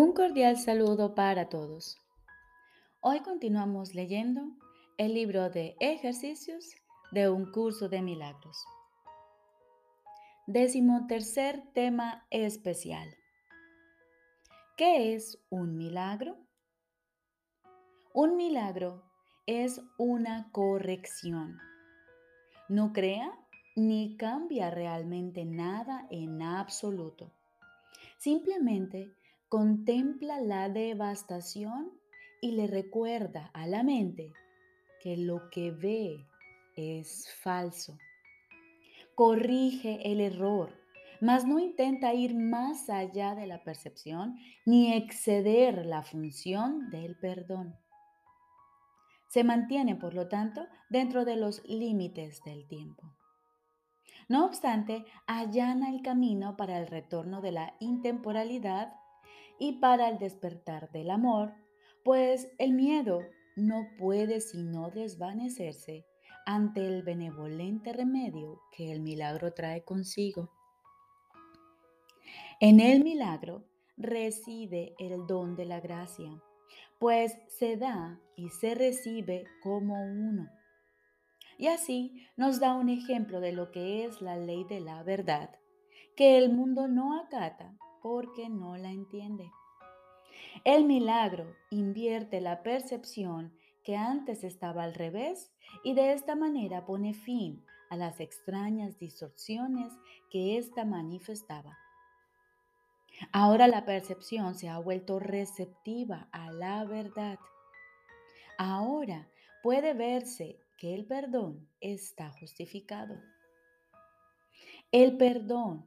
Un cordial saludo para todos. Hoy continuamos leyendo el libro de ejercicios de un curso de milagros. Décimo tercer tema especial. ¿Qué es un milagro? Un milagro es una corrección. No crea ni cambia realmente nada en absoluto. Simplemente contempla la devastación y le recuerda a la mente que lo que ve es falso. Corrige el error, mas no intenta ir más allá de la percepción ni exceder la función del perdón. Se mantiene, por lo tanto, dentro de los límites del tiempo. No obstante, allana el camino para el retorno de la intemporalidad y para el despertar del amor, pues el miedo no puede sino desvanecerse ante el benevolente remedio que el milagro trae consigo. En el milagro reside el don de la gracia, pues se da y se recibe como uno. Y así nos da un ejemplo de lo que es la ley de la verdad, que el mundo no acata porque no la entiende. El milagro invierte la percepción que antes estaba al revés y de esta manera pone fin a las extrañas distorsiones que ésta manifestaba. Ahora la percepción se ha vuelto receptiva a la verdad. Ahora puede verse que el perdón está justificado. El perdón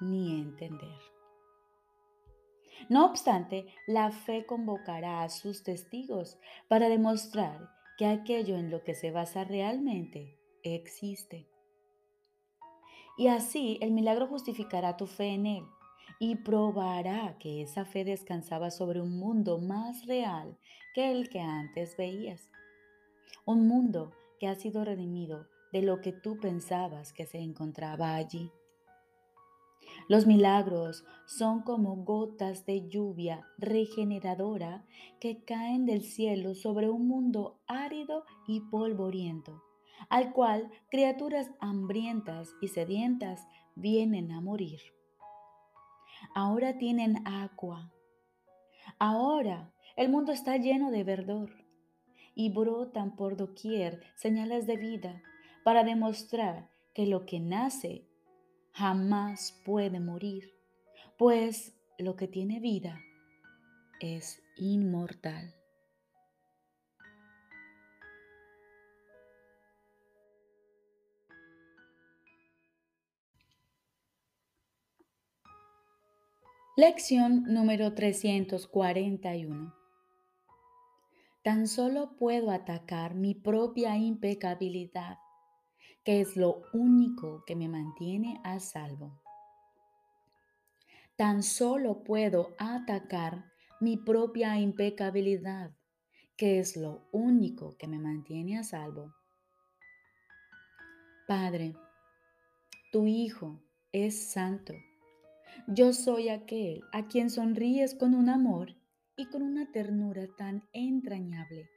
ni entender. No obstante, la fe convocará a sus testigos para demostrar que aquello en lo que se basa realmente existe. Y así el milagro justificará tu fe en él y probará que esa fe descansaba sobre un mundo más real que el que antes veías. Un mundo que ha sido redimido de lo que tú pensabas que se encontraba allí. Los milagros son como gotas de lluvia regeneradora que caen del cielo sobre un mundo árido y polvoriento, al cual criaturas hambrientas y sedientas vienen a morir. Ahora tienen agua. Ahora el mundo está lleno de verdor y brotan por doquier señales de vida para demostrar que lo que nace jamás puede morir, pues lo que tiene vida es inmortal. Lección número 341. Tan solo puedo atacar mi propia impecabilidad que es lo único que me mantiene a salvo. Tan solo puedo atacar mi propia impecabilidad, que es lo único que me mantiene a salvo. Padre, tu Hijo es santo. Yo soy aquel a quien sonríes con un amor y con una ternura tan entrañable,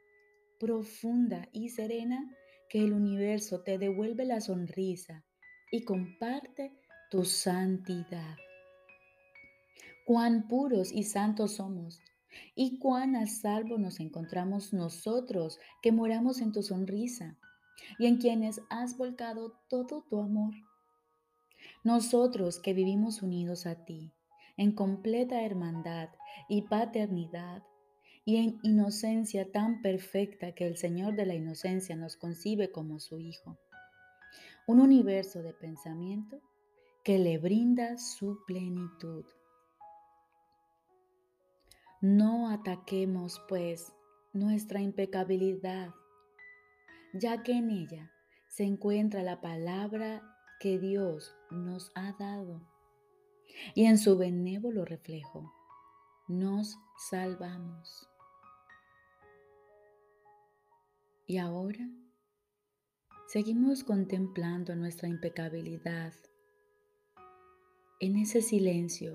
profunda y serena que el universo te devuelve la sonrisa y comparte tu santidad. Cuán puros y santos somos Y cuán a salvo nos encontramos nosotros que moramos en tu sonrisa y en quienes has volcado todo tu amor. Nosotros que vivimos unidos a ti, en completa hermandad y paternidad, y en inocencia tan perfecta que el Señor de la inocencia nos concibe como su Hijo. Un universo de pensamiento que le brinda su plenitud. No ataquemos, pues, nuestra impecabilidad, ya que en ella se encuentra la palabra que Dios nos ha dado. Y en su benévolo reflejo nos salvamos. Y ahora seguimos contemplando nuestra impecabilidad en ese silencio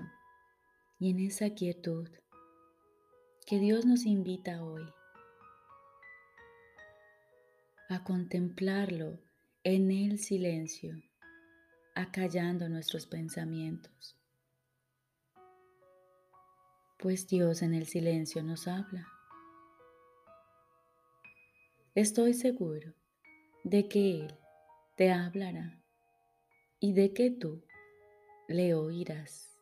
y en esa quietud que Dios nos invita hoy a contemplarlo en el silencio, acallando nuestros pensamientos. Pues Dios en el silencio nos habla. Estoy seguro de que Él te hablará y de que tú le oirás.